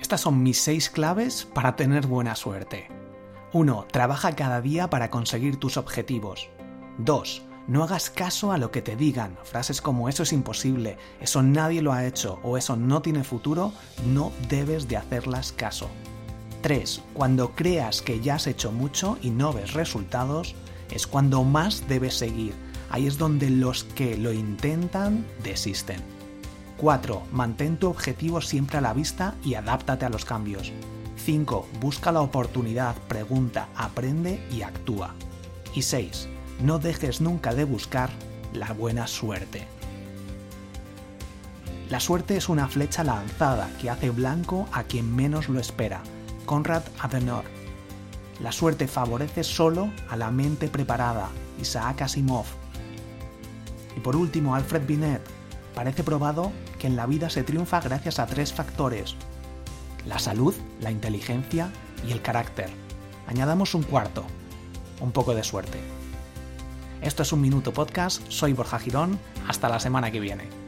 estas son mis seis claves para tener buena suerte. 1. Trabaja cada día para conseguir tus objetivos. 2. No hagas caso a lo que te digan. Frases como eso es imposible, eso nadie lo ha hecho o eso no tiene futuro, no debes de hacerlas caso. 3. Cuando creas que ya has hecho mucho y no ves resultados, es cuando más debes seguir. Ahí es donde los que lo intentan desisten. 4. Mantén tu objetivo siempre a la vista y adáptate a los cambios. 5. Busca la oportunidad, pregunta, aprende y actúa. Y 6. No dejes nunca de buscar la buena suerte. La suerte es una flecha lanzada que hace blanco a quien menos lo espera. Conrad Adenauer. La suerte favorece solo a la mente preparada. Isaac Asimov. Y por último, Alfred Binet parece probado que en la vida se triunfa gracias a tres factores. La salud, la inteligencia y el carácter. Añadamos un cuarto, un poco de suerte. Esto es un minuto podcast, soy Borja Girón, hasta la semana que viene.